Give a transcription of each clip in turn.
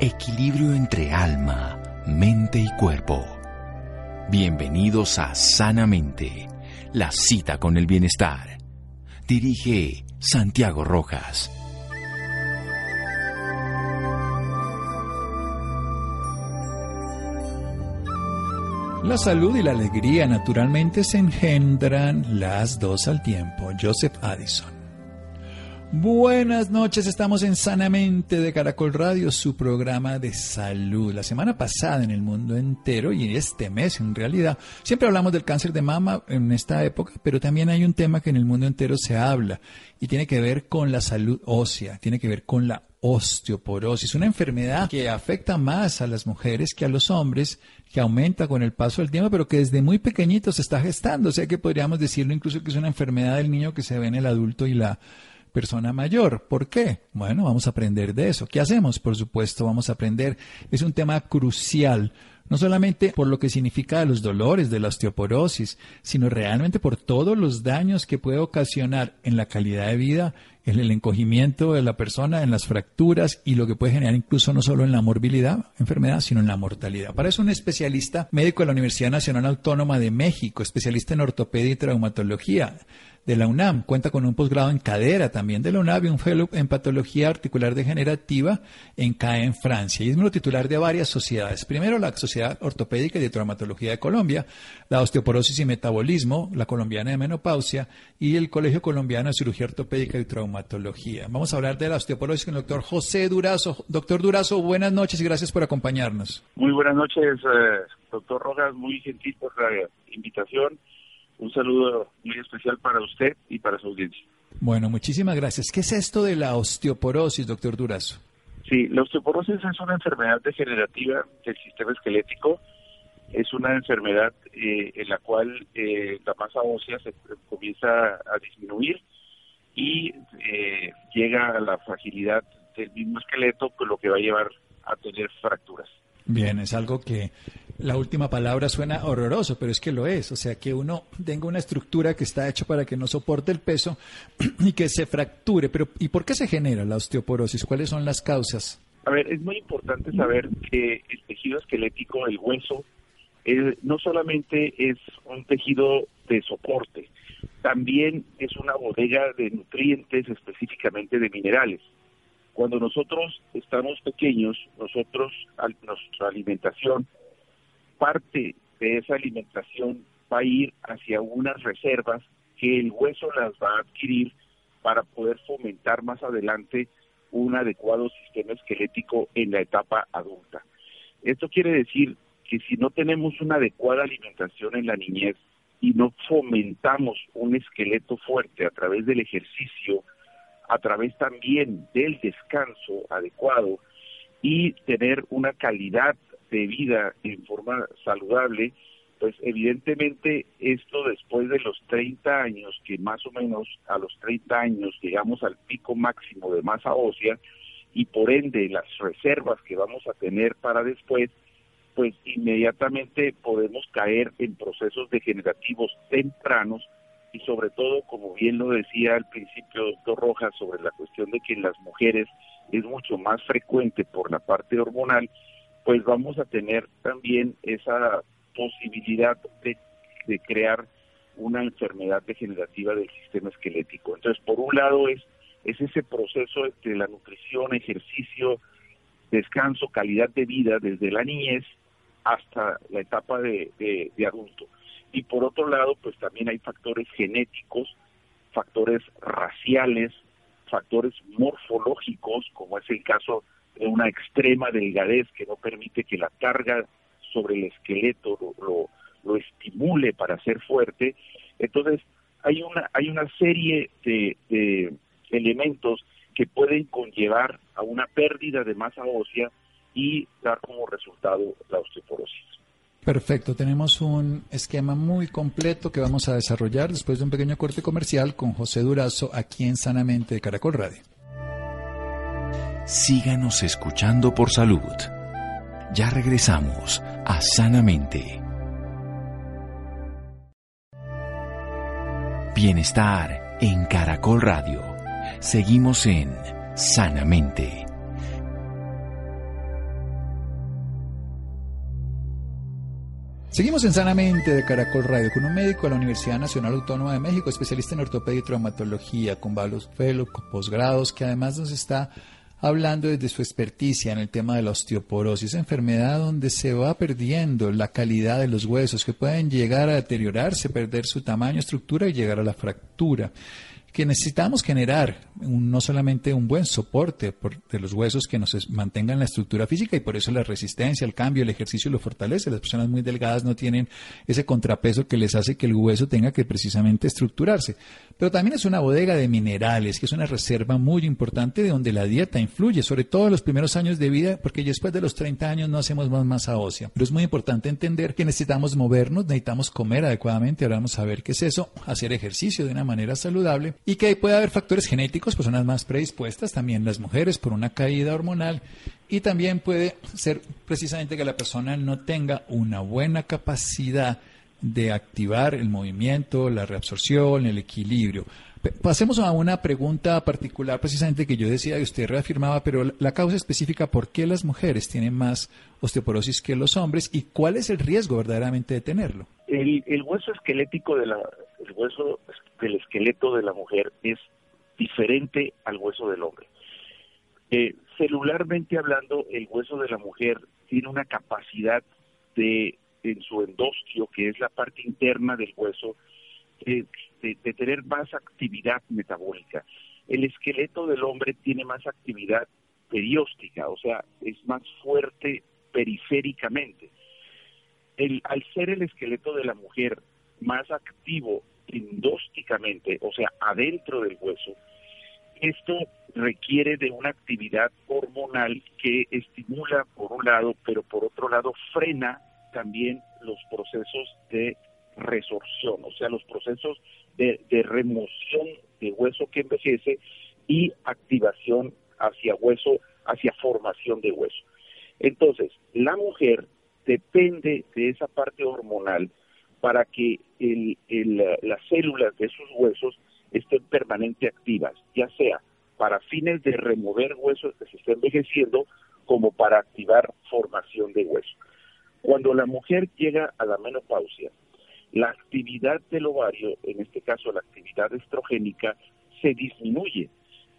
Equilibrio entre alma mente y cuerpo. Bienvenidos a Sanamente, la cita con el bienestar. Dirige Santiago Rojas. La salud y la alegría naturalmente se engendran las dos al tiempo. Joseph Addison. Buenas noches, estamos en Sanamente de Caracol Radio, su programa de salud. La semana pasada en el mundo entero y este mes en realidad, siempre hablamos del cáncer de mama en esta época, pero también hay un tema que en el mundo entero se habla y tiene que ver con la salud ósea, tiene que ver con la osteoporosis, una enfermedad que afecta más a las mujeres que a los hombres, que aumenta con el paso del tiempo, pero que desde muy pequeñito se está gestando, o sea que podríamos decirlo incluso que es una enfermedad del niño que se ve en el adulto y la persona mayor. ¿Por qué? Bueno, vamos a aprender de eso. ¿Qué hacemos? Por supuesto, vamos a aprender. Es un tema crucial, no solamente por lo que significa los dolores de la osteoporosis, sino realmente por todos los daños que puede ocasionar en la calidad de vida, en el encogimiento de la persona, en las fracturas y lo que puede generar incluso no solo en la morbilidad, enfermedad, sino en la mortalidad. Para eso un especialista médico de la Universidad Nacional Autónoma de México, especialista en ortopedia y traumatología, de la UNAM. Cuenta con un posgrado en cadera también de la UNAM y un fellow en patología articular degenerativa en CAE en Francia. Y es miembro titular de varias sociedades. Primero, la Sociedad Ortopédica y de Traumatología de Colombia, la Osteoporosis y Metabolismo, la Colombiana de Menopausia y el Colegio Colombiano de Cirugía Ortopédica y Traumatología. Vamos a hablar de la osteoporosis con el doctor José Durazo. Doctor Durazo, buenas noches y gracias por acompañarnos. Muy buenas noches, eh, doctor Rojas. Muy gentil por la invitación un saludo muy especial para usted y para su audiencia. Bueno, muchísimas gracias. ¿Qué es esto de la osteoporosis, doctor Durazo? Sí, la osteoporosis es una enfermedad degenerativa del sistema esquelético. Es una enfermedad eh, en la cual eh, la masa ósea se comienza a disminuir y eh, llega a la fragilidad del mismo esqueleto, con lo que va a llevar a tener fracturas. Bien, es algo que la última palabra suena horroroso, pero es que lo es. O sea, que uno tenga una estructura que está hecha para que no soporte el peso y que se fracture. Pero ¿y por qué se genera la osteoporosis? ¿Cuáles son las causas? A ver, es muy importante saber que el tejido esquelético, el hueso, no solamente es un tejido de soporte, también es una bodega de nutrientes, específicamente de minerales. Cuando nosotros estamos pequeños, nosotros, nuestra alimentación parte de esa alimentación va a ir hacia unas reservas que el hueso las va a adquirir para poder fomentar más adelante un adecuado sistema esquelético en la etapa adulta. Esto quiere decir que si no tenemos una adecuada alimentación en la niñez y no fomentamos un esqueleto fuerte a través del ejercicio, a través también del descanso adecuado y tener una calidad de vida en forma saludable, pues evidentemente esto después de los 30 años, que más o menos a los 30 años llegamos al pico máximo de masa ósea y por ende las reservas que vamos a tener para después, pues inmediatamente podemos caer en procesos degenerativos tempranos y sobre todo, como bien lo decía al principio doctor Rojas, sobre la cuestión de que en las mujeres es mucho más frecuente por la parte hormonal, pues vamos a tener también esa posibilidad de, crear una enfermedad degenerativa del sistema esquelético. Entonces, por un lado es es ese proceso de la nutrición, ejercicio, descanso, calidad de vida desde la niñez hasta la etapa de, de adulto. Y por otro lado, pues también hay factores genéticos, factores raciales, factores morfológicos, como es el caso de una extrema delgadez que no permite que la carga sobre el esqueleto lo, lo, estimule para ser fuerte. Entonces, hay una, hay una serie de, de elementos que pueden conllevar a una pérdida de masa ósea y dar como resultado la osteoporosis. Perfecto, tenemos un esquema muy completo que vamos a desarrollar después de un pequeño corte comercial con José Durazo aquí en Sanamente de Caracol Radio. Síganos escuchando por salud. Ya regresamos a Sanamente. Bienestar en Caracol Radio. Seguimos en Sanamente. Seguimos en Sanamente de Caracol Radio con un médico de la Universidad Nacional Autónoma de México, especialista en ortopedia y traumatología, con varios fellows, posgrados, que además nos está hablando desde su experticia en el tema de la osteoporosis, enfermedad donde se va perdiendo la calidad de los huesos, que pueden llegar a deteriorarse, perder su tamaño, estructura y llegar a la fractura que necesitamos generar no solamente un buen soporte de los huesos que nos mantengan la estructura física y por eso la resistencia, el cambio, el ejercicio lo fortalece. Las personas muy delgadas no tienen ese contrapeso que les hace que el hueso tenga que precisamente estructurarse. Pero también es una bodega de minerales, que es una reserva muy importante de donde la dieta influye, sobre todo en los primeros años de vida, porque después de los 30 años no hacemos más masa ósea. Pero es muy importante entender que necesitamos movernos, necesitamos comer adecuadamente, ahora vamos a ver qué es eso, hacer ejercicio de una manera saludable y que puede haber factores genéticos, personas más predispuestas, también las mujeres por una caída hormonal y también puede ser precisamente que la persona no tenga una buena capacidad de activar el movimiento, la reabsorción, el equilibrio. Pasemos a una pregunta particular precisamente que yo decía y usted reafirmaba, pero la causa específica, ¿por qué las mujeres tienen más osteoporosis que los hombres y cuál es el riesgo verdaderamente de tenerlo? El, hueso esquelético de la, el hueso del esqueleto de la mujer es diferente al hueso del hombre. Eh, celularmente hablando, el hueso de la mujer tiene una capacidad de en su endostio, que es la parte interna del hueso, de, tener más actividad metabólica. El esqueleto del hombre tiene más actividad perióstica, o sea, es más fuerte periféricamente. El, al ser el esqueleto de la mujer más activo endósticamente, o sea, adentro del hueso, esto requiere de una actividad hormonal que estimula por un lado, pero por otro lado frena también los procesos de resorción, o sea, los procesos de, remoción de hueso que envejece y activación hacia hueso, hacia formación de hueso. Entonces, la mujer depende de esa parte hormonal para que las células de sus huesos estén permanente activas, ya sea para fines de remover huesos que se estén envejeciendo como para activar formación de hueso. Cuando la mujer llega a la menopausia, la actividad del ovario, en este caso la actividad estrogénica, se disminuye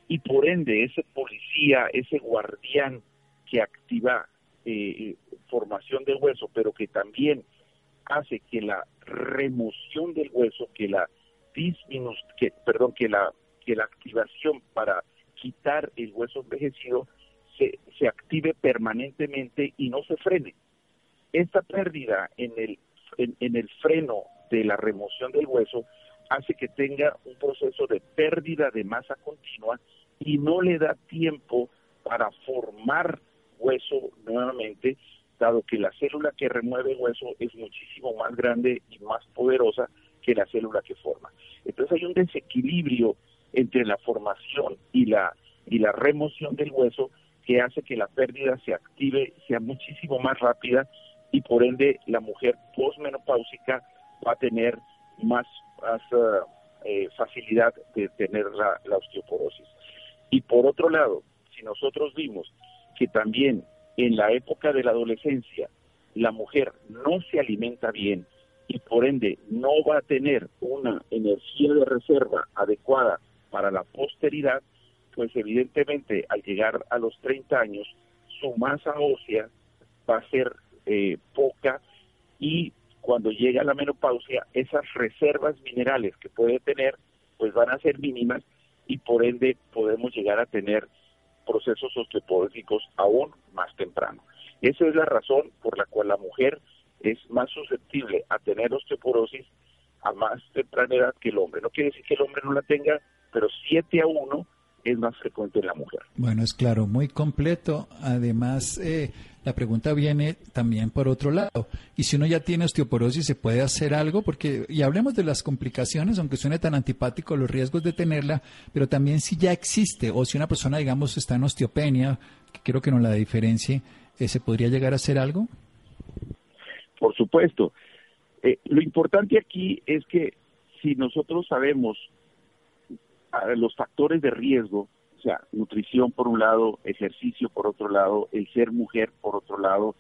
y por ende ese policía, ese guardián que activa eh, formación del hueso, pero que también hace que la remoción del hueso, que la que, perdón, que la que la activación para quitar el hueso envejecido se, se active permanentemente y no se frene. Esta pérdida en el, en, el freno de la remoción del hueso hace que tenga un proceso de pérdida de masa continua y no le da tiempo para formar hueso nuevamente, dado que la célula que remueve hueso es muchísimo más grande y más poderosa que la célula que forma. Entonces hay un desequilibrio entre la formación y la y la remoción del hueso que hace que la pérdida se active, sea muchísimo más rápida y por ende la mujer posmenopáusica va a tener más, uh, eh, facilidad de tener la, la osteoporosis. Y por otro lado, si nosotros vimos que también en la época de la adolescencia la mujer no se alimenta bien y por ende no va a tener una energía de reserva adecuada para la posteridad, pues evidentemente al llegar a los 30 años, su masa ósea va a ser eh, poca y cuando llega la menopausia, esas reservas minerales que puede tener, pues van a ser mínimas y por ende podemos llegar a tener procesos osteoporóticos aún más temprano. Esa es la razón por la cual la mujer es más susceptible a tener osteoporosis a más temprana edad que el hombre. No quiere decir que el hombre no la tenga, pero 7 a 1 es más frecuente en la mujer. Bueno, es claro, muy completo. Además, eh, la pregunta viene también por otro lado. Y si uno ya tiene osteoporosis, ¿se puede hacer algo? Porque, y hablemos de las complicaciones, aunque suene tan antipático, los riesgos de tenerla, pero también si ya existe, o si una persona, digamos, está en osteopenia, que quiero que nos la diferencie, eh, ¿se podría llegar a hacer algo? Por supuesto. Eh, lo importante aquí es que si nosotros sabemos los factores de riesgo, o sea, nutrición por un lado, ejercicio por otro lado, el ser mujer por otro lado,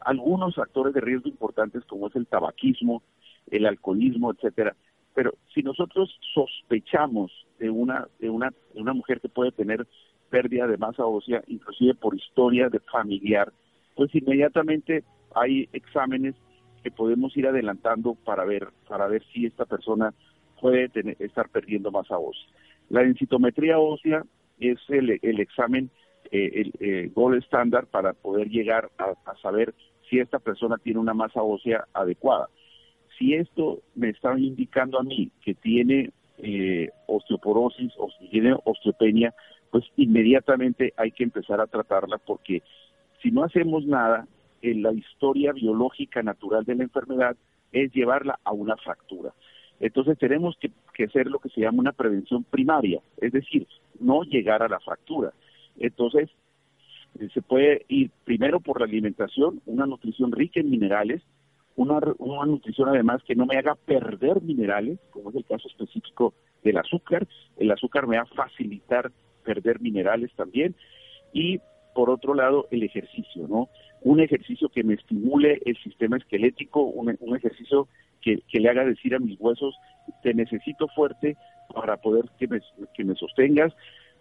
algunos factores de riesgo importantes como es el tabaquismo, el alcoholismo, etcétera. Pero si nosotros sospechamos de una de una de una mujer que puede tener pérdida de masa ósea, inclusive por historia de familiar, pues inmediatamente hay exámenes que podemos ir adelantando para ver para ver si esta persona puede tener, estar perdiendo masa ósea. La densitometría ósea es el, examen, eh, el, eh, gold estándar para poder llegar a, saber si esta persona tiene una masa ósea adecuada. Si esto me está indicando a mí que tiene eh, osteoporosis o si tiene osteopenia, pues inmediatamente hay que empezar a tratarla porque si no hacemos nada, en la historia biológica natural de la enfermedad es llevarla a una fractura. Entonces tenemos que, hacer lo que se llama una prevención primaria, es decir, no llegar a la fractura. Entonces, eh, se puede ir primero por la alimentación, una nutrición rica en minerales, una, una nutrición además que no me haga perder minerales, como es el caso específico del azúcar. El azúcar me va a facilitar perder minerales también. Y por otro lado, el ejercicio, ¿no? Un ejercicio que me estimule el sistema esquelético, un, un ejercicio que, le haga decir a mis huesos, te necesito fuerte para poder que me, que me sostengas.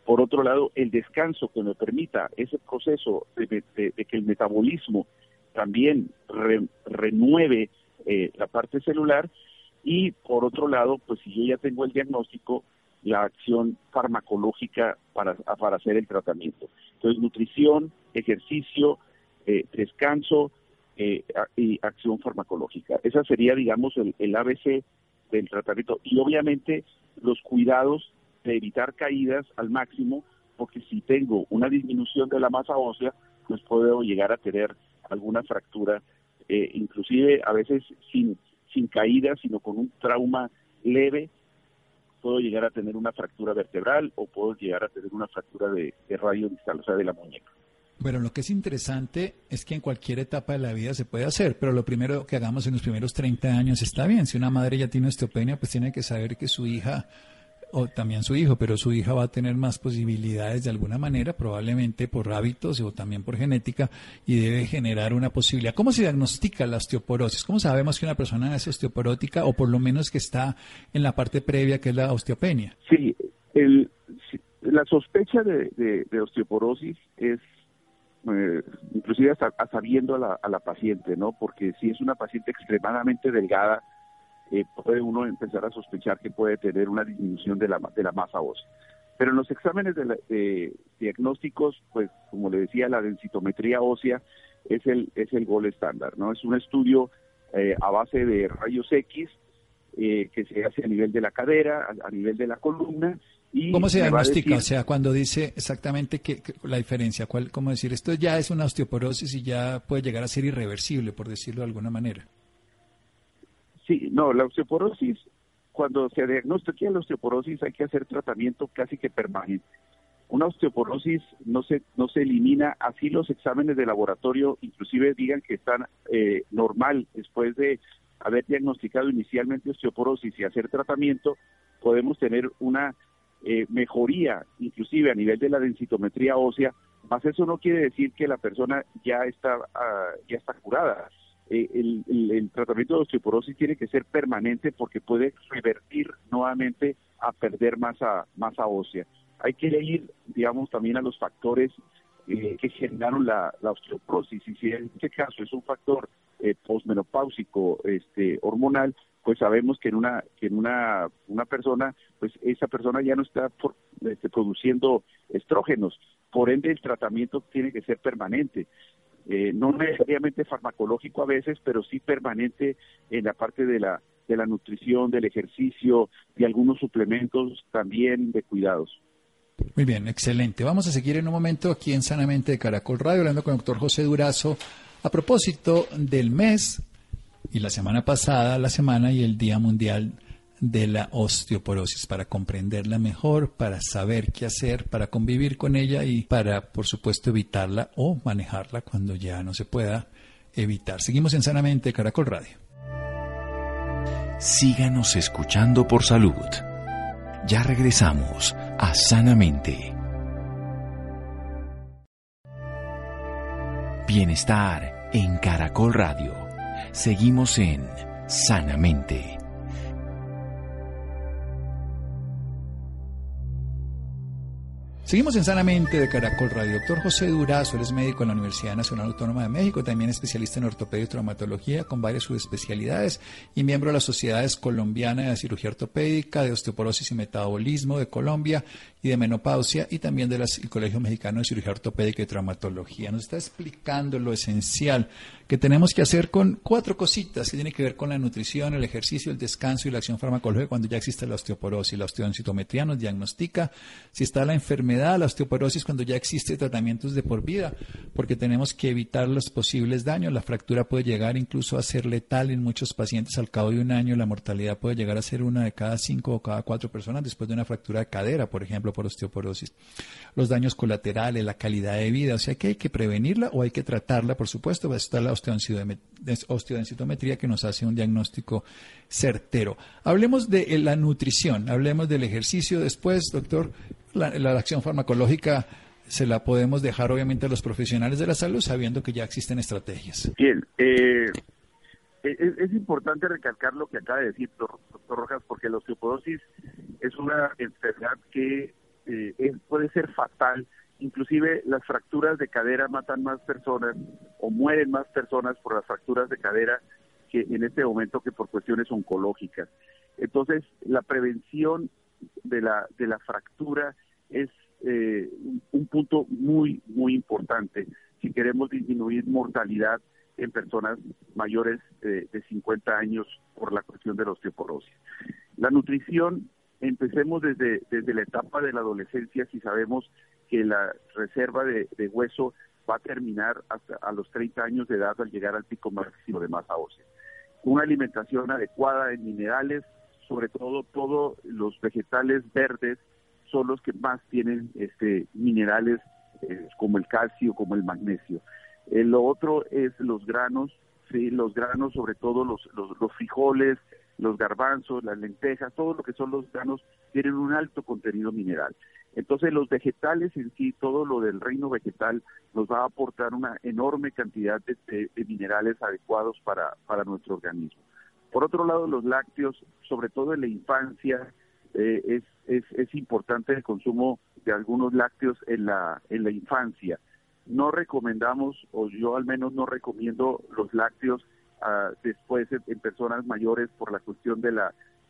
Por otro lado, el descanso que me permita ese proceso de, que el metabolismo también renueve eh, la parte celular. Y por otro lado, pues si yo ya tengo el diagnóstico, la acción farmacológica para, para hacer el tratamiento. Entonces, nutrición, ejercicio, eh, descanso, eh, y acción farmacológica. Esa sería, digamos, el, ABC del tratamiento. Y obviamente los cuidados de evitar caídas al máximo, porque si tengo una disminución de la masa ósea, pues puedo llegar a tener alguna fractura, eh, inclusive a veces sin, sin caída, sino con un trauma leve, puedo llegar a tener una fractura vertebral o puedo llegar a tener una fractura de, de radio distal, o sea, de la muñeca. Bueno, lo que es interesante es que en cualquier etapa de la vida se puede hacer, pero lo primero que hagamos en los primeros 30 años está bien. Si una madre ya tiene osteopenia, pues tiene que saber que su hija, o también su hijo, pero su hija va a tener más posibilidades de alguna manera, probablemente por hábitos o también por genética, y debe generar una posibilidad. ¿Cómo se diagnostica la osteoporosis? ¿Cómo sabemos que una persona es osteoporótica o por lo menos que está en la parte previa que es la osteopenia? Sí, el, la sospecha de osteoporosis es eh, inclusive hasta, sabiendo a la, a la, paciente, ¿no? Porque si es una paciente extremadamente delgada, eh, puede uno empezar a sospechar que puede tener una disminución de la, de la masa ósea. Pero en los exámenes de, diagnósticos, pues como le decía, la densitometría ósea es el, es el gol estándar, ¿no? Es un estudio eh, a base de rayos X eh, que se hace a nivel de la cadera, a nivel de la columna, ¿Cómo se diagnostica? O sea, cuando dice exactamente que, la diferencia, ¿cuál, ¿cómo decir? Esto ya es una osteoporosis y ya puede llegar a ser irreversible, por decirlo de alguna manera. Sí, no, la osteoporosis, cuando se diagnostica la osteoporosis hay que hacer tratamiento casi que permanente. Una osteoporosis no se, no se elimina, así los exámenes de laboratorio inclusive digan que están eh, normal después de haber diagnosticado inicialmente osteoporosis y hacer tratamiento, podemos tener una eh, mejoría, inclusive a nivel de la densitometría ósea, más eso no quiere decir que la persona ya está, ah, ya está curada. Eh, el, tratamiento de osteoporosis tiene que ser permanente porque puede revertir nuevamente a perder masa, masa ósea. hay que ir, digamos, también a los factores eh, que generaron la, osteoporosis. Y si en este caso es un factor eh, postmenopáusico este, hormonal, pues sabemos que en una que en una una persona pues esa persona ya no está este, produciendo estrógenos. Por ende el tratamiento tiene que ser permanente. Eh, no necesariamente farmacológico a veces pero sí permanente en la parte de la de la nutrición del ejercicio de algunos suplementos también de cuidados. Muy bien, excelente. Vamos a seguir en un momento aquí en Sanamente de Caracol Radio, hablando con el doctor José Durazo a propósito del mes y la semana pasada, la semana y el Día Mundial de la osteoporosis, para comprenderla mejor, para saber qué hacer, para convivir con ella y para, por supuesto, evitarla o manejarla cuando ya no se pueda evitar. Seguimos en Sanamente Caracol Radio. Síganos escuchando por salud. Ya regresamos a Sanamente. Bienestar en Caracol Radio. Seguimos en Sanamente. Seguimos en Sanamente de Caracol Radio. Doctor José Durazo, es médico en la Universidad Nacional Autónoma de México, también especialista en ortopedia y traumatología con varias subespecialidades y miembro de las Sociedades Colombiana de Cirugía Ortopédica, de Osteoporosis y Metabolismo de Colombia y de Menopausia y también del Colegio Mexicano de Cirugía Ortopédica y Traumatología. Nos está explicando lo esencial que tenemos que hacer con cuatro cositas que tienen que ver con la nutrición, el ejercicio, el descanso y la acción farmacológica cuando ya existe la osteoporosis. La osteoncitometría nos diagnostica si está la enfermedad, la osteoporosis cuando ya existe tratamientos de por vida, porque tenemos que evitar los posibles daños. La fractura puede llegar incluso a ser letal en muchos pacientes al cabo de un año. La mortalidad puede llegar a ser una de cada cinco o cada cuatro personas después de una fractura de cadera, por ejemplo, por osteoporosis. Los daños colaterales, la calidad de vida, o sea que hay que prevenirla o hay que tratarla, por supuesto. Está la osteodensitometría que nos hace un diagnóstico certero. Hablemos de la nutrición, hablemos del ejercicio después, doctor. La, acción farmacológica se la podemos dejar obviamente a los profesionales de la salud sabiendo que ya existen estrategias. Bien, eh, es, importante recalcar lo que acaba de decir doctor Rojas porque la osteoporosis es una enfermedad que eh, puede ser fatal Inclusive las fracturas de cadera matan más personas o mueren más personas por las fracturas de cadera que en este momento que por cuestiones oncológicas. Entonces, la prevención de la, de la fractura es eh, un punto muy, muy importante si queremos disminuir mortalidad en personas mayores de 50 años por la cuestión de la osteoporosis. La nutrición, empecemos desde, desde la etapa de la adolescencia, si sabemos que la reserva de, hueso va a terminar hasta a los 30 años de edad al llegar al pico máximo de masa ósea. Una alimentación adecuada en minerales, sobre todo todos los vegetales verdes son los que más tienen este minerales eh, como el calcio, como el magnesio. Eh, lo otro es los granos, sí, los granos, sobre todo los, los frijoles, los garbanzos, las lentejas, todo lo que son los granos tienen un alto contenido mineral. Entonces los vegetales en sí, todo lo del reino vegetal nos va a aportar una enorme cantidad de, minerales adecuados para, para nuestro organismo. Por otro lado, los lácteos, sobre todo en la infancia, eh, es, es, es, importante el consumo de algunos lácteos en la, en la infancia. No recomendamos, o yo al menos no recomiendo los lácteos ah, después en, personas mayores por la cuestión del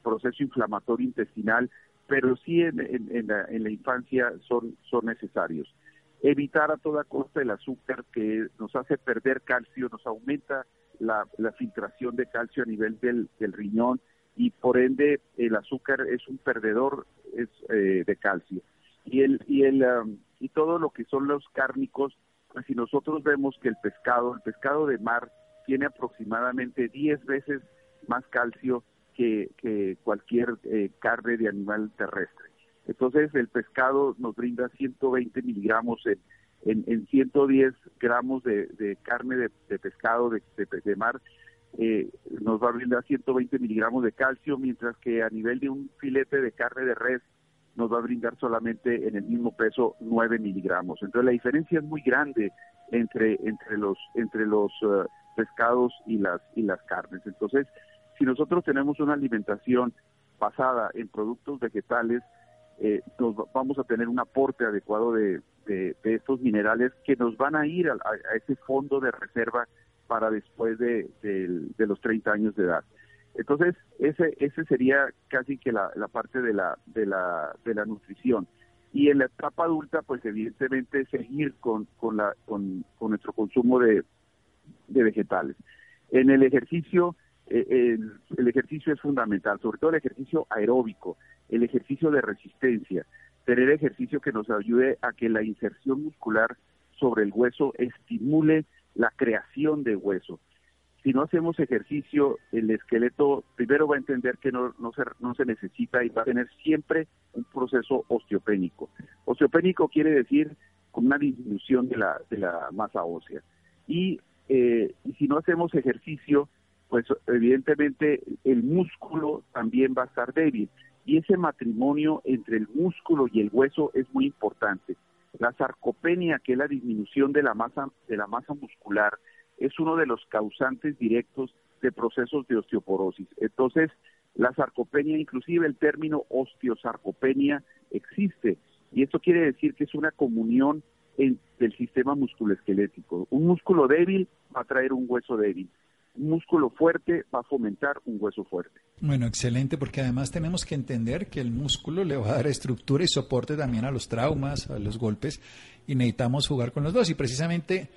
proceso inflamatorio intestinal pero sí en, la, infancia son, son necesarios. Evitar a toda costa el azúcar que nos hace perder calcio, nos aumenta la, filtración de calcio a nivel del, riñón y por ende el azúcar es un perdedor es, eh, de calcio. Y, el, y, el, um, y todo lo que son los cárnicos, pues si nosotros vemos que el pescado, el pescado de mar tiene aproximadamente 10 veces más calcio que, cualquier eh, carne de animal terrestre. Entonces el pescado nos brinda 120 miligramos en, en, 110 gramos de, carne de, pescado de, de mar, eh, nos va a brindar 120 miligramos de calcio, mientras que a nivel de un filete de carne de res nos va a brindar solamente en el mismo peso 9 miligramos. Entonces la diferencia es muy grande entre entre los entre los eh, pescados y las y las carnes. Entonces si nosotros tenemos una alimentación basada en productos vegetales, eh, nos vamos a tener un aporte adecuado de, de, estos minerales que nos van a ir a, ese fondo de reserva para después de, de, los 30 años de edad. Entonces, ese, ese sería casi que la, la parte de la, de, la, de la nutrición. Y en la etapa adulta, pues evidentemente seguir con, con, la, con, con nuestro consumo de, de vegetales. En el ejercicio, eh, el, ejercicio es fundamental, sobre todo el ejercicio aeróbico, el ejercicio de resistencia, tener ejercicio que nos ayude a que la inserción muscular sobre el hueso estimule la creación de hueso. Si no hacemos ejercicio, el esqueleto primero va a entender que no, no, se, no se necesita y va a tener siempre un proceso osteopénico. Osteopénico quiere decir con una disminución de la, de la masa ósea. Y, eh, y si no hacemos ejercicio, pues evidentemente el músculo también va a estar débil. Y ese matrimonio entre el músculo y el hueso es muy importante. La sarcopenia, que es la disminución de la masa, de la masa muscular, es uno de los causantes directos de procesos de osteoporosis. Entonces, la sarcopenia, inclusive el término osteosarcopenia existe. Y esto quiere decir que es una comunión del sistema musculoesquelético. Un músculo débil va a traer un hueso débil un músculo fuerte va a fomentar un hueso fuerte. Bueno, excelente, porque además tenemos que entender que el músculo le va a dar estructura y soporte también a los traumas, a los golpes, y necesitamos jugar con los dos. Y precisamente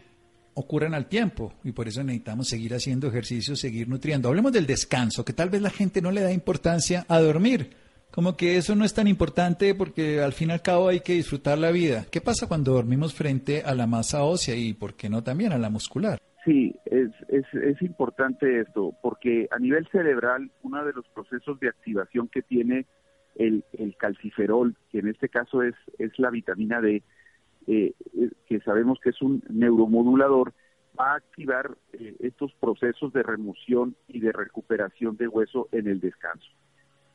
ocurren al tiempo, y por eso necesitamos seguir haciendo ejercicio, seguir nutriendo. Hablemos del descanso, que tal vez la gente no le da importancia a dormir. Como que eso no es tan importante porque al fin y al cabo hay que disfrutar la vida. ¿Qué pasa cuando dormimos frente a la masa ósea y por qué no también a la muscular? Sí, es, es, importante esto, porque a nivel cerebral, uno de los procesos de activación que tiene el, el calciferol, que en este caso es, es la vitamina D, eh, eh, que sabemos que es un neuromodulador, va a activar eh, estos procesos de remoción y de recuperación de hueso en el descanso.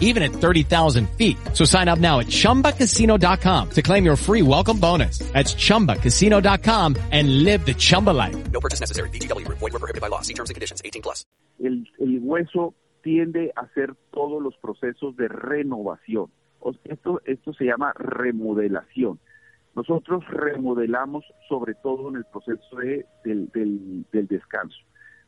even at 30,000 feet. So sign up now at ChumbaCasino.com to claim your free welcome bonus. That's ChumbaCasino.com and live the Chumba life. No purchase necessary. BGW. Void were prohibited by law. See terms and conditions. 18 plus. El, el hueso tiende a hacer todos los procesos de renovación. Esto, esto se llama remodelación. Nosotros remodelamos sobre todo en el proceso de, del, del, del descanso.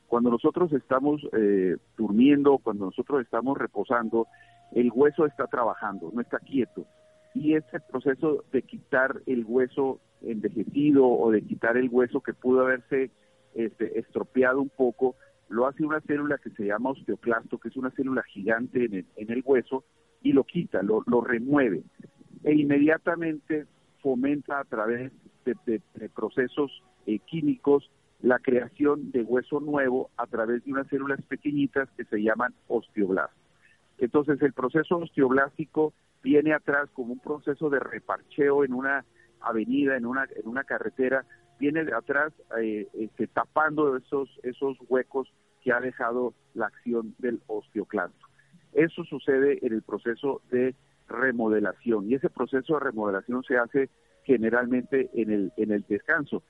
Cuando nosotros estamos eh, durmiendo, cuando nosotros estamos reposando, el hueso está trabajando, no está quieto. Y ese proceso de quitar el hueso envejecido o de quitar el hueso que pudo haberse este, estropeado un poco, lo hace una célula que se llama osteoclasto, que es una célula gigante en el, hueso, y lo quita, lo, remueve. E inmediatamente fomenta a través de, procesos eh, químicos la creación de hueso nuevo a través de unas células pequeñitas que se llaman osteoblastos. Entonces el proceso osteoblástico viene atrás como un proceso de reparcheo en una avenida, en una, en una carretera, viene de atrás eh, este, tapando esos, esos huecos que ha dejado la acción del osteoclasto. Eso sucede en el proceso de remodelación y ese proceso de remodelación se hace generalmente en el, en el descanso.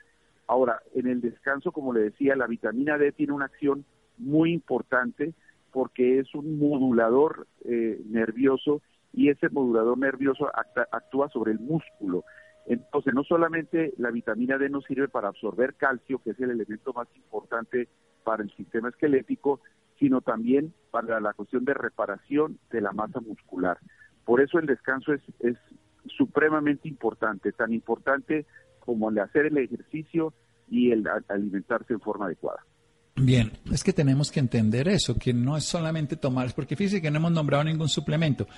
Ahora, en el descanso, como le decía, la vitamina D tiene una acción muy importante porque es un modulador eh, nervioso y ese modulador nervioso actúa sobre el músculo. Entonces, no solamente la vitamina D nos sirve para absorber calcio, que es el elemento más importante para el sistema esquelético, sino también para la cuestión de reparación de la masa muscular. Por eso el descanso es, es supremamente importante, tan importante como el hacer el ejercicio y el alimentarse en forma adecuada. Bien, es que tenemos que entender eso, que no es solamente tomar, porque fíjese que no hemos nombrado ningún suplemento.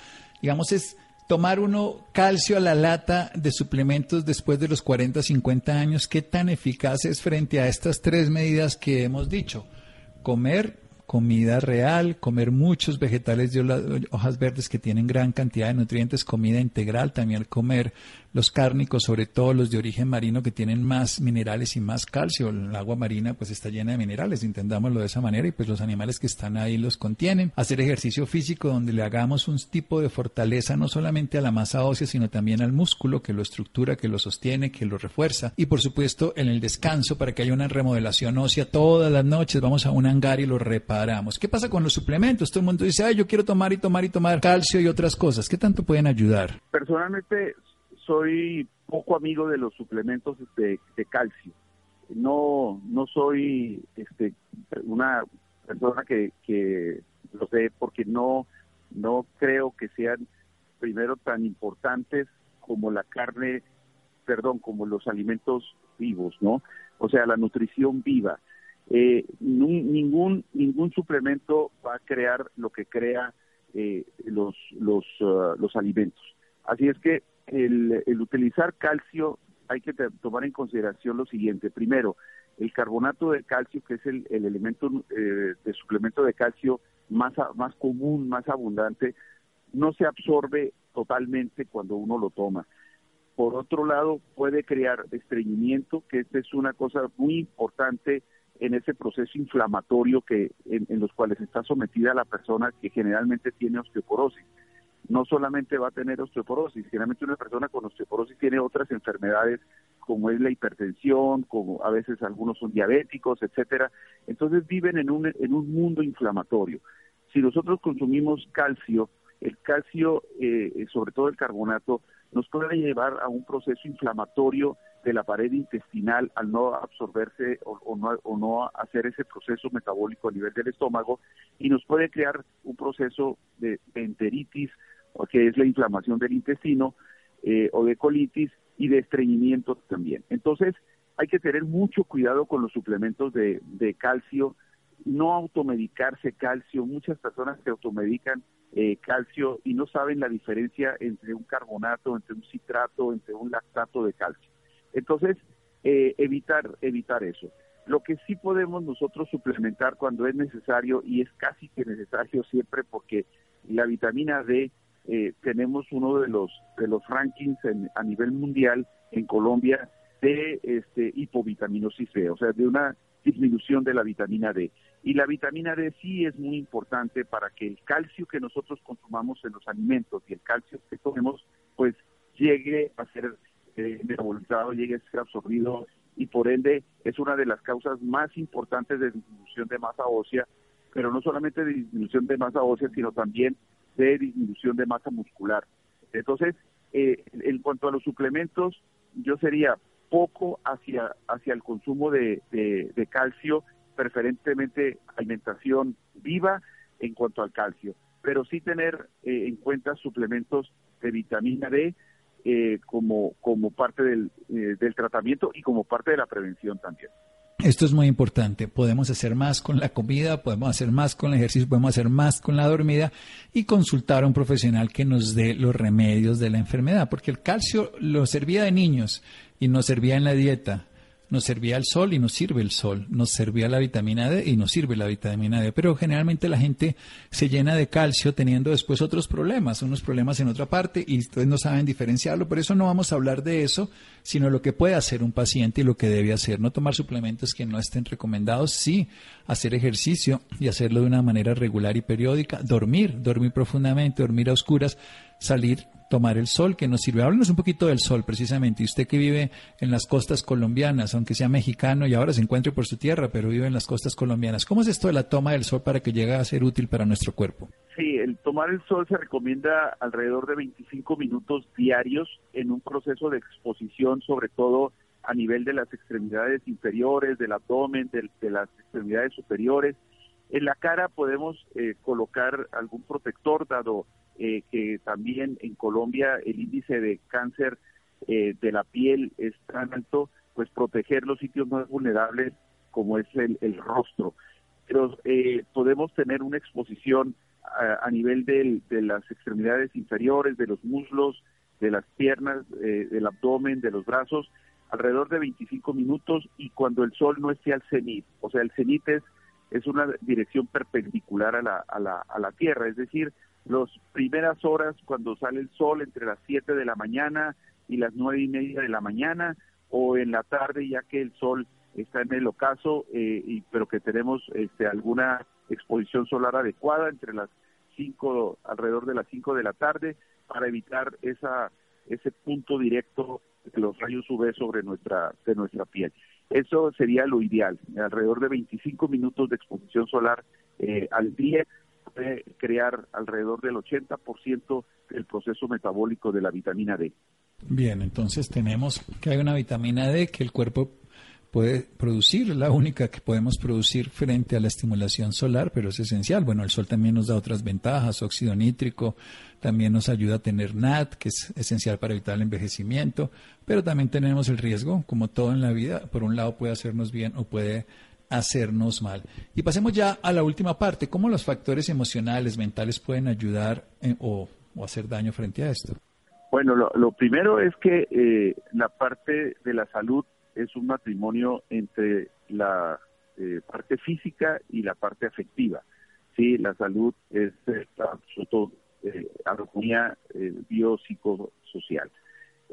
Digamos, es tomar uno calcio a la lata de suplementos después de los 40, 50 años. ¿Qué tan eficaz es frente a estas tres medidas que hemos dicho? Comer comida real, comer muchos vegetales de hojas verdes que tienen gran cantidad de nutrientes, comida integral, también comer los cárnicos, sobre todo los de origen marino que tienen más minerales y más calcio. El agua marina pues está llena de minerales, intentámoslo de esa manera y pues los animales que están ahí los contienen. Hacer ejercicio físico donde le hagamos un tipo de fortaleza no solamente a la masa ósea, sino también al músculo que lo estructura, que lo sostiene, que lo refuerza. Y por supuesto en el descanso para que haya una remodelación ósea todas las noches vamos a un hangar y lo reparamos. ¿Qué pasa con los suplementos? Todo el mundo dice, ay, yo quiero tomar y tomar y tomar calcio y otras cosas. ¿Qué tanto pueden ayudar? Personalmente soy poco amigo de los suplementos de, calcio. No, no soy este, una persona que, que lo sé porque no, no creo que sean primero tan importantes como la carne, perdón, como los alimentos vivos, ¿no? O sea, la nutrición viva. Eh, ningún ningún suplemento va a crear lo que crea eh, los los uh, los alimentos. Así es que el, utilizar calcio hay que tomar en consideración lo siguiente. Primero, el carbonato de calcio, que es el, elemento eh, de suplemento de calcio más, más común, más abundante, no se absorbe totalmente cuando uno lo toma. Por otro lado, puede crear estreñimiento, que esta es una cosa muy importante en ese proceso inflamatorio que en, en los cuales está sometida la persona que generalmente tiene osteoporosis no solamente va a tener osteoporosis, generalmente una persona con osteoporosis tiene otras enfermedades como es la hipertensión, como a veces algunos son diabéticos, etcétera. Entonces viven en un, en un mundo inflamatorio. Si nosotros consumimos calcio, el calcio, eh, sobre todo el carbonato, nos puede llevar a un proceso inflamatorio de la pared intestinal al no absorberse o, no, o, no, hacer ese proceso metabólico a nivel del estómago y nos puede crear un proceso de enteritis que es la inflamación del intestino, eh, o de colitis y de estreñimiento también. Entonces, hay que tener mucho cuidado con los suplementos de, calcio, no automedicarse calcio. Muchas personas se automedican eh, calcio y no saben la diferencia entre un carbonato, entre un citrato, entre un lactato de calcio. Entonces, eh, evitar, evitar eso. Lo que sí podemos nosotros suplementar cuando es necesario, y es casi que necesario siempre porque la vitamina D eh, tenemos uno de los de los rankings a nivel mundial en Colombia de este hipovitaminosis D, o sea, de una disminución de la vitamina D. Y la vitamina D sí es muy importante para que el calcio que nosotros consumamos en los alimentos y el calcio que tomemos, pues llegue a ser eh, metabolizado, llegue a ser absorbido y por ende es una de las causas más importantes de disminución de masa ósea, pero no solamente de disminución de masa ósea, sino también de disminución de masa muscular. Entonces, eh, en cuanto a los suplementos, yo sería poco hacia, hacia el consumo de, de, calcio, preferentemente alimentación viva en cuanto al calcio, pero sí tener eh, en cuenta suplementos de vitamina D eh, como, como parte del, del tratamiento y como parte de la prevención también. Esto es muy importante. Podemos hacer más con la comida, podemos hacer más con el ejercicio, podemos hacer más con la dormida y consultar a un profesional que nos dé los remedios de la enfermedad, porque el calcio lo servía de niños y nos servía en la dieta nos servía el sol y nos sirve el sol, nos servía la vitamina D y nos sirve la vitamina D, pero generalmente la gente se llena de calcio teniendo después otros problemas, unos problemas en otra parte y ustedes no saben diferenciarlo, por eso no vamos a hablar de eso, sino lo que puede hacer un paciente y lo que debe hacer, no tomar suplementos que no estén recomendados, sí hacer ejercicio y hacerlo de una manera regular y periódica, dormir, dormir profundamente, dormir a oscuras, salir tomar el sol que nos sirve. Háblenos un poquito del sol precisamente. Y usted que vive en las costas colombianas, aunque sea mexicano y ahora se encuentre por su tierra, pero vive en las costas colombianas. ¿Cómo es esto de la toma del sol para que llegue a ser útil para nuestro cuerpo? Sí, el tomar el sol se recomienda alrededor de 25 minutos diarios en un proceso de exposición, sobre todo a nivel de las extremidades inferiores, del abdomen, de, las extremidades superiores. En la cara podemos eh, colocar algún protector dado eh, que también en Colombia el índice de cáncer eh, de la piel es tan alto, pues proteger los sitios más vulnerables como es el, rostro. Pero eh, podemos tener una exposición a, nivel de las extremidades inferiores, de los muslos, de las piernas, del abdomen, de los brazos, alrededor de 25 minutos y cuando el sol no esté al cenit. O sea, el cenit es es una dirección perpendicular a la, a la, a la Tierra, es decir, las primeras horas cuando sale el sol entre las 7 de la mañana y las nueve y media de la mañana o en la tarde ya que el sol está en el ocaso, eh, y, pero que tenemos este, alguna exposición solar adecuada entre las 5, alrededor de las 5 de la tarde, para evitar esa, ese punto directo de los rayos UV sobre nuestra, de nuestra piel. Eso sería lo ideal, alrededor de 25 minutos de exposición solar eh, al día crear alrededor del 80% del proceso metabólico de la vitamina D. Bien, entonces tenemos que hay una vitamina D que el cuerpo puede producir, la única que podemos producir frente a la estimulación solar, pero es esencial. Bueno, el sol también nos da otras ventajas, óxido nítrico, también nos ayuda a tener NAT, que es esencial para evitar el envejecimiento, pero también tenemos el riesgo, como todo en la vida, por un lado puede hacernos bien o puede hacernos mal. Y pasemos ya a la última parte, ¿cómo los factores emocionales, mentales pueden ayudar eh, o, hacer daño frente a esto? Bueno, lo, primero es que eh, la parte de la salud es un matrimonio entre la eh, parte física y la parte afectiva. Sí, la salud es eh, armonía eh, biopsicosocial.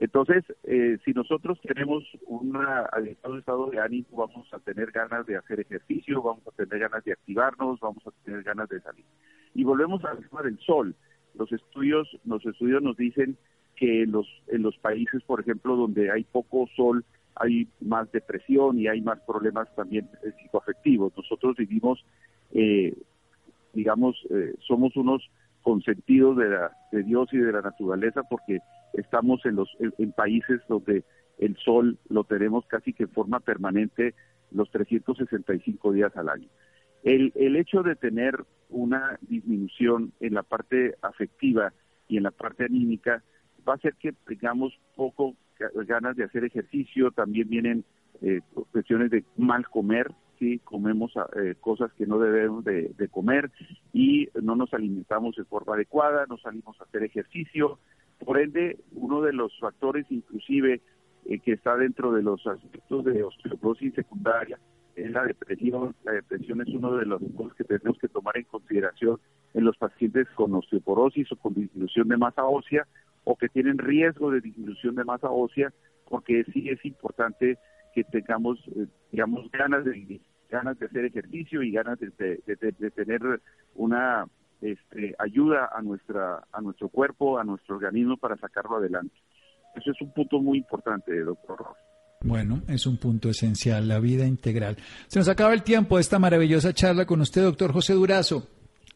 Entonces, eh, si nosotros tenemos un adecuado estado de ánimo, vamos a tener ganas de hacer ejercicio, vamos a tener ganas de activarnos, vamos a tener ganas de salir. Y volvemos al tema del sol. Los estudios, los estudios nos dicen que los, en los países, por ejemplo, donde hay poco sol, hay más depresión y hay más problemas también eh, psicoafectivos. Nosotros vivimos, eh, digamos, eh, somos unos consentidos de, la, de Dios y de la naturaleza porque estamos en, los, en, países donde el sol lo tenemos casi que en forma permanente los 365 días al año. El, el hecho de tener una disminución en la parte afectiva y en la parte anímica va a hacer que tengamos poco ganas de hacer ejercicio, también vienen eh, cuestiones de mal comer, sí, comemos eh, cosas que no debemos de, comer y no nos alimentamos de forma adecuada, no salimos a hacer ejercicio, por ende, uno de los factores inclusive eh, que está dentro de los aspectos de osteoporosis secundaria es la depresión. La depresión es uno de los cosas que tenemos que tomar en consideración en los pacientes con osteoporosis o con disminución de masa ósea o que tienen riesgo de disminución de masa ósea, porque sí es importante que tengamos, eh, digamos, ganas de ganas de hacer ejercicio y ganas de, tener una este, ayuda a nuestra a nuestro cuerpo, a nuestro organismo para sacarlo adelante. Eso es un punto muy importante, doctor Ross. Bueno, es un punto esencial, la vida integral. Se nos acaba el tiempo de esta maravillosa charla con usted, doctor José Durazo.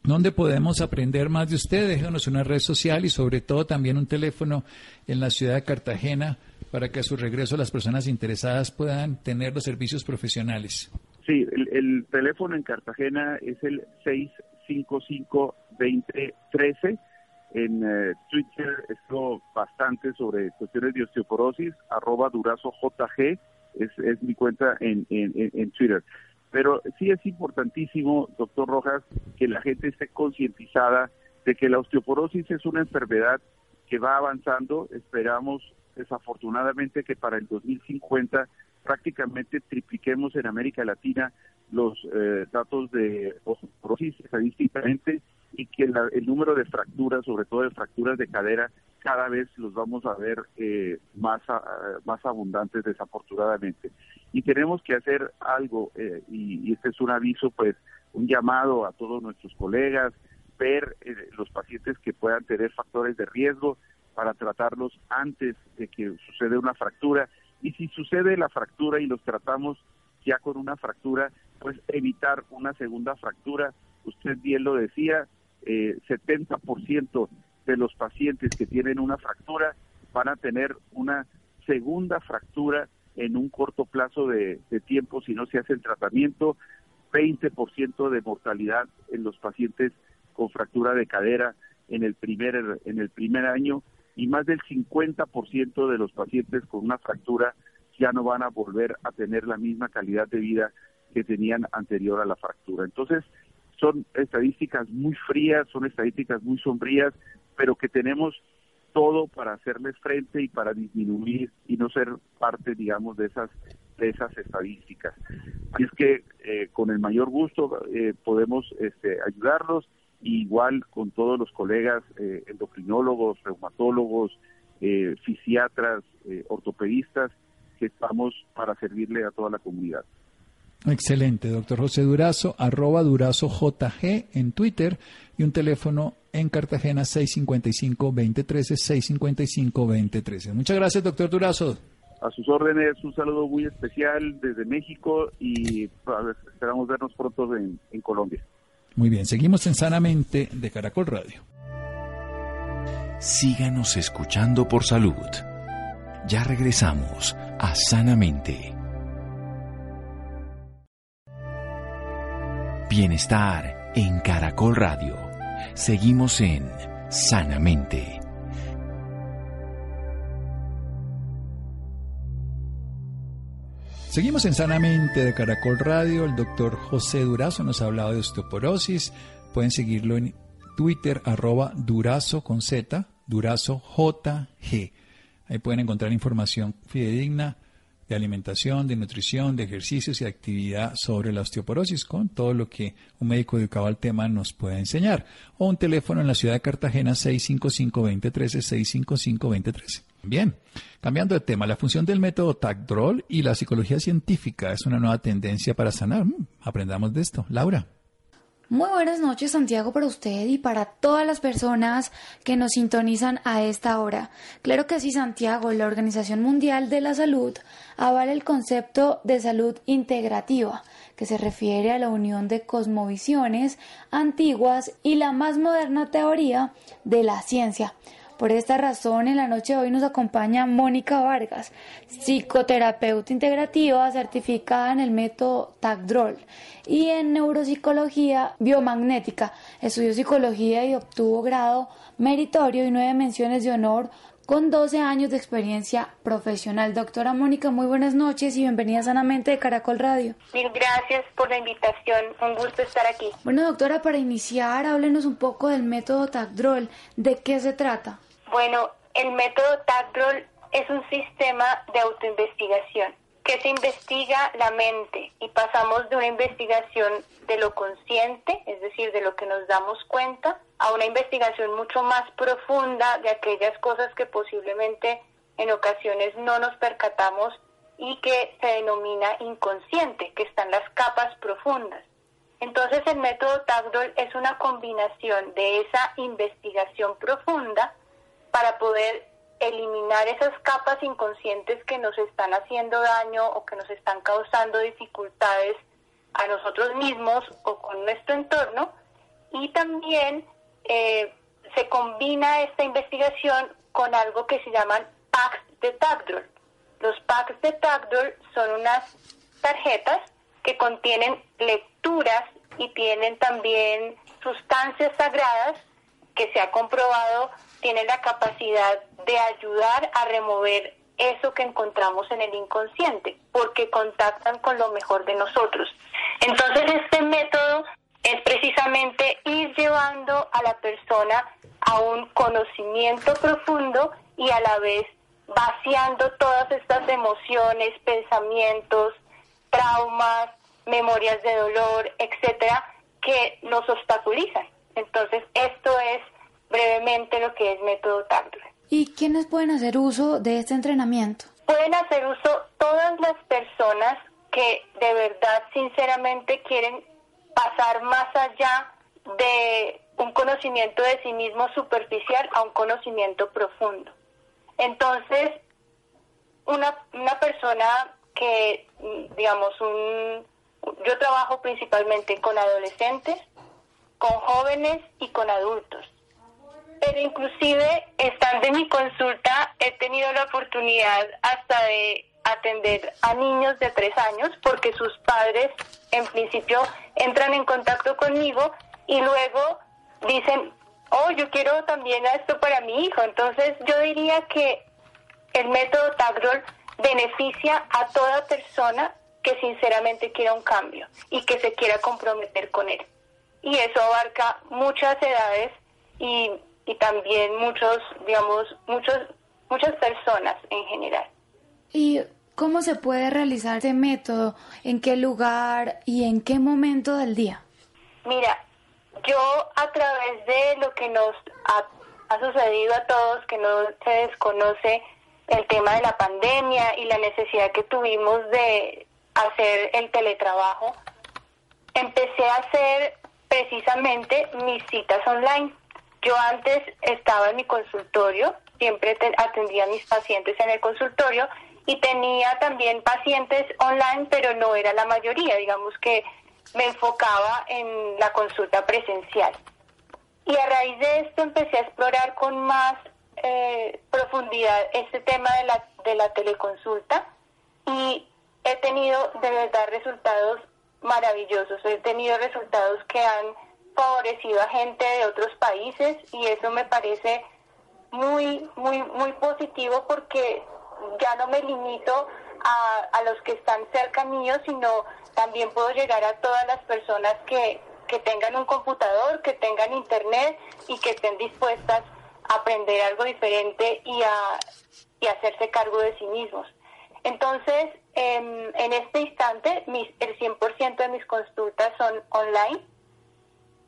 ¿Dónde podemos aprender más de usted? Déjanos una red social y sobre todo también un teléfono en la ciudad de Cartagena para que a su regreso las personas interesadas puedan tener los servicios profesionales. Sí, el, teléfono en Cartagena es el 655-2013. En eh, Twitter esto bastante sobre cuestiones de osteoporosis, arroba durazo JG, es, es mi cuenta en, en, en Twitter. Pero sí es importantísimo, doctor Rojas, que la gente esté concientizada de que la osteoporosis es una enfermedad que va avanzando. Esperamos, desafortunadamente, que para el 2050 prácticamente tripliquemos en América Latina los eh, datos de osteoporosis estadísticamente y que el número de fracturas, sobre todo de fracturas de cadera, cada vez los vamos a ver eh, más, más abundantes desafortunadamente. Y tenemos que hacer algo, eh, y, este es un aviso, pues un llamado a todos nuestros colegas, ver eh, los pacientes que puedan tener factores de riesgo para tratarlos antes de que suceda una fractura. Y si sucede la fractura y los tratamos ya con una fractura, pues evitar una segunda fractura. Usted bien lo decía, eh, 70% de los pacientes que tienen una fractura van a tener una segunda fractura en un corto plazo de, tiempo si no se hace el tratamiento, 20% de mortalidad en los pacientes con fractura de cadera en el primer en el primer año y más del 50% de los pacientes con una fractura ya no van a volver a tener la misma calidad de vida que tenían anterior a la fractura. Entonces, son estadísticas muy frías, son estadísticas muy sombrías, pero que tenemos todo para hacerles frente y para disminuir y no ser parte, digamos, de esas de esas estadísticas. Y es que eh, con el mayor gusto eh, podemos este, ayudarlos, igual con todos los colegas eh, endocrinólogos, reumatólogos, fisiatras, ortopedistas, que estamos para servirle a toda la comunidad. Excelente, doctor José Durazo, arroba Durazo JG en Twitter y un teléfono en Cartagena 655-2013, 655-2013. Muchas gracias, doctor Durazo. A sus órdenes, un saludo muy especial desde México y esperamos vernos pronto en, en Colombia. Muy bien, seguimos en Sanamente de Caracol Radio. Síganos escuchando por salud. Ya regresamos a Sanamente. Bienestar en Caracol Radio. Seguimos en Sanamente. Seguimos en Sanamente de Caracol Radio. El doctor José Durazo nos ha hablado de osteoporosis. Pueden seguirlo en Twitter, arroba Durazo con Z, Durazo JG. Ahí pueden encontrar información fidedigna de alimentación, de nutrición, de ejercicios y actividad sobre la osteoporosis con todo lo que un médico dedicado al tema nos puede enseñar. O un teléfono en la ciudad de Cartagena 655-2013, 655-2013. Bien, cambiando de tema, la función del método TACDROL y la psicología científica es una nueva tendencia para sanar. Mm, aprendamos de esto. Laura. Muy buenas noches Santiago para usted y para todas las personas que nos sintonizan a esta hora. Claro que sí Santiago, la Organización Mundial de la Salud avala el concepto de salud integrativa, que se refiere a la unión de cosmovisiones antiguas y la más moderna teoría de la ciencia por esta razón, en la noche de hoy nos acompaña Mónica Vargas, psicoterapeuta integrativa certificada en el método TACDROL y en neuropsicología biomagnética. Estudió psicología y obtuvo grado meritorio y nueve menciones de honor con 12 años de experiencia profesional. Doctora Mónica, muy buenas noches y bienvenida sanamente de Caracol Radio. Mil gracias por la invitación, un gusto estar aquí. Bueno, doctora, para iniciar, háblenos un poco del método TACDROL. ¿De qué se trata? Bueno, el método TACDROL es un sistema de autoinvestigación que se investiga la mente y pasamos de una investigación de lo consciente, es decir, de lo que nos damos cuenta, a una investigación mucho más profunda de aquellas cosas que posiblemente en ocasiones no nos percatamos y que se denomina inconsciente, que están las capas profundas. Entonces el método TACDROL es una combinación de esa investigación profunda para poder eliminar esas capas inconscientes que nos están haciendo daño o que nos están causando dificultades a nosotros mismos o con nuestro entorno y también eh, se combina esta investigación con algo que se llaman packs de Tagdor. Los packs de Tagdor son unas tarjetas que contienen lecturas y tienen también sustancias sagradas que se ha comprobado tiene la capacidad de ayudar a remover eso que encontramos en el inconsciente, porque contactan con lo mejor de nosotros. Entonces este método es precisamente ir llevando a la persona a un conocimiento profundo y a la vez vaciando todas estas emociones, pensamientos, traumas, memorias de dolor, etcétera, que nos obstaculizan. Entonces, esto es brevemente lo que es método TACDROL. ¿Y quiénes pueden hacer uso de este entrenamiento? Pueden hacer uso todas las personas que de verdad, sinceramente, quieren pasar más allá de un conocimiento de sí mismo superficial a un conocimiento profundo. Entonces, una, una persona que, digamos, un, yo trabajo principalmente con adolescentes, con jóvenes y con adultos pero inclusive estando en mi consulta he tenido la oportunidad hasta de atender a niños de tres años porque sus padres en principio entran en contacto conmigo y luego dicen, oh, yo quiero también esto para mi hijo. Entonces yo diría que el método TAGROL beneficia a toda persona que sinceramente quiera un cambio y que se quiera comprometer con él. Y eso abarca muchas edades y y también muchos, digamos, muchos, muchas personas en general. Y ¿Cómo se puede realizar este método? ¿En qué lugar y en qué momento del día? Mira, yo a través de lo que nos ha, ha sucedido a todos, que no se desconoce el tema de la pandemia y la necesidad que tuvimos de hacer el teletrabajo, empecé a hacer precisamente mis citas online. Yo antes estaba en mi consultorio, siempre atendía a mis pacientes en el consultorio y tenía también pacientes online, pero no era la mayoría, digamos que me enfocaba en la consulta presencial. Y a raíz de esto empecé a explorar con más eh, profundidad este tema de la, de la teleconsulta y he tenido de verdad resultados maravillosos. He tenido resultados que han favorecido a gente de otros países y eso me parece muy, muy, muy positivo porque ya no me limito a, a los que están cerca mío, sino también puedo llegar a todas las personas que, que tengan un computador, que tengan internet y que estén dispuestas a aprender algo diferente y a, y hacerse cargo de sí mismos. Entonces, en este instante, mis, el 100% de mis consultas son online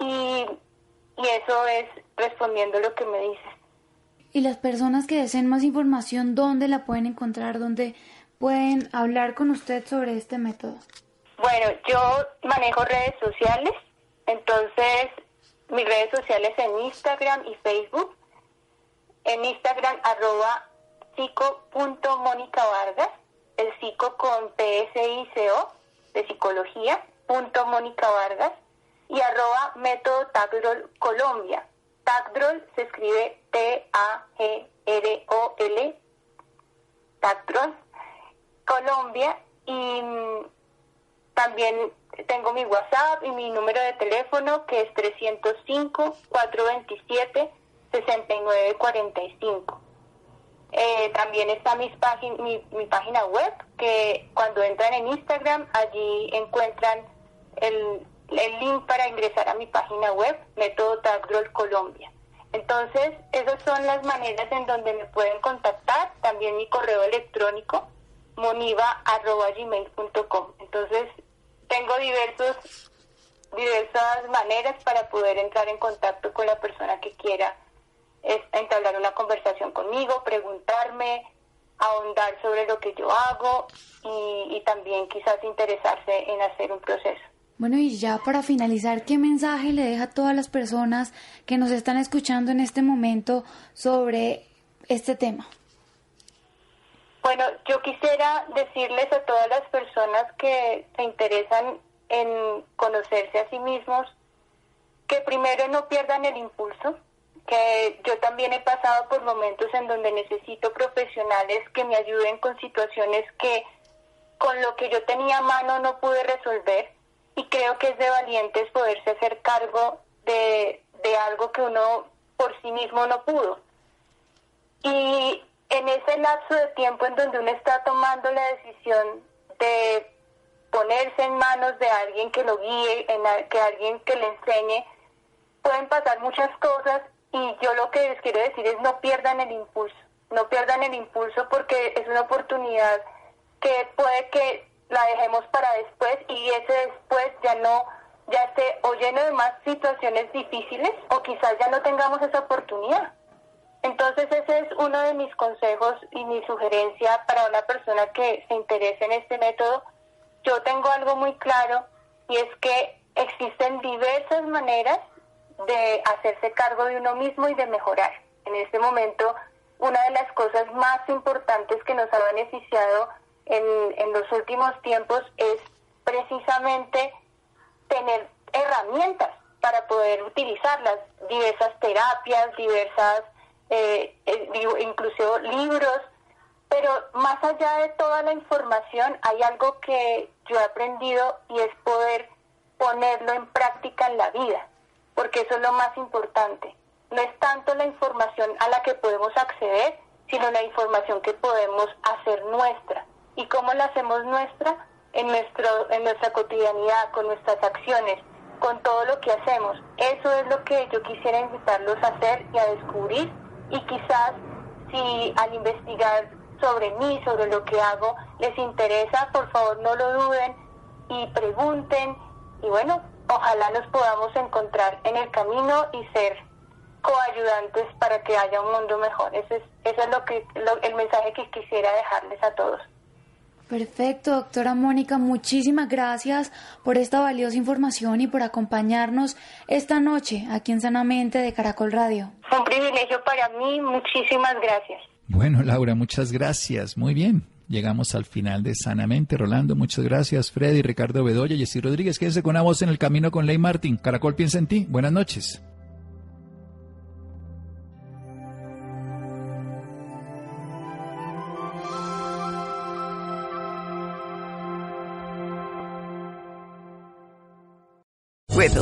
y, y eso es respondiendo lo que me dices. Y las personas que deseen más información, ¿dónde la pueden encontrar? ¿Dónde pueden hablar con usted sobre este método? Bueno, yo manejo redes sociales, entonces mis redes sociales en Instagram y Facebook. En Instagram arroba Vargas el psico con PSICO de psicología, punto Mónica Vargas, y arroba método Tagdrol Colombia. Tagdrol se escribe T-A-G-R-O-L, Tagdrol Colombia, y mm, también tengo mi WhatsApp y mi número de teléfono que es 305-427-6945. Eh, también está mis mi, mi, página web, que cuando entran en Instagram, allí encuentran el, el link para ingresar a mi página web, Método Tagrol Colombia. Entonces, esas son las maneras en donde me pueden contactar. También mi correo electrónico, moniva.gmail.com. Entonces, tengo diversos, diversas maneras para poder entrar en contacto con la persona que quiera entablar una conversación conmigo, preguntarme, ahondar sobre lo que yo hago y, también quizás interesarse en hacer un proceso. Bueno, y ya para finalizar, ¿qué mensaje le deja a todas las personas que nos están escuchando en este momento sobre este tema? Bueno, yo quisiera decirles a todas las personas que se interesan en conocerse a sí mismos que primero no pierdan el impulso, que yo también he pasado por momentos en donde necesito profesionales que me ayuden con situaciones que con lo que yo tenía a mano no pude resolver y creo que es de valientes poderse hacer cargo de, de algo que uno por sí mismo no pudo. Y en ese lapso de tiempo en donde uno está tomando la decisión de ponerse en manos de alguien que lo guíe, en que alguien que le enseñe, pueden pasar muchas cosas y yo lo que les quiero decir es no pierdan el impulso, no pierdan el impulso porque es una oportunidad que puede que la dejemos para después y ese después ya no, ya esté o lleno de más situaciones difíciles o quizás ya no tengamos esa oportunidad. Entonces ese es uno de mis consejos y mi sugerencia para una persona que se interese en este método. Yo tengo algo muy claro y es que existen diversas maneras de hacerse cargo de uno mismo y de mejorar. En este momento, una de las cosas más importantes que nos ha beneficiado en, en los últimos tiempos es precisamente tener herramientas para poder utilizarlas, diversas terapias, diversas, eh, eh incluso libros, pero más allá de toda la información hay algo que yo he aprendido y es poder ponerlo en práctica en la vida porque eso es lo más importante. No es tanto la información a la que podemos acceder, sino la información que podemos hacer nuestra. ¿Y cómo la hacemos nuestra? En, nuestro, en nuestra cotidianidad, con nuestras acciones, con todo lo que hacemos. Eso es lo que yo quisiera invitarlos a hacer y a descubrir. Y quizás si al investigar sobre mí, sobre lo que hago, les interesa, por favor no lo duden y pregunten y bueno, ojalá nos podamos encontrar en el camino y ser coayudantes para que haya un mundo mejor. Ese es, eso es lo que, el mensaje que quisiera dejarles a todos. Perfecto, doctora Mónica, muchísimas gracias por esta valiosa información y por acompañarnos esta noche aquí en Sanamente de Caracol Radio. un privilegio para mí, muchísimas gracias. Bueno, Laura, muchas gracias. Muy bien. Llegamos al final de Sanamente. Rolando, muchas gracias. Freddy, Ricardo Bedoya, Jessy Rodríguez, quédense con una voz en el camino con Ley Martín. Caracol piensa en ti. Buenas noches.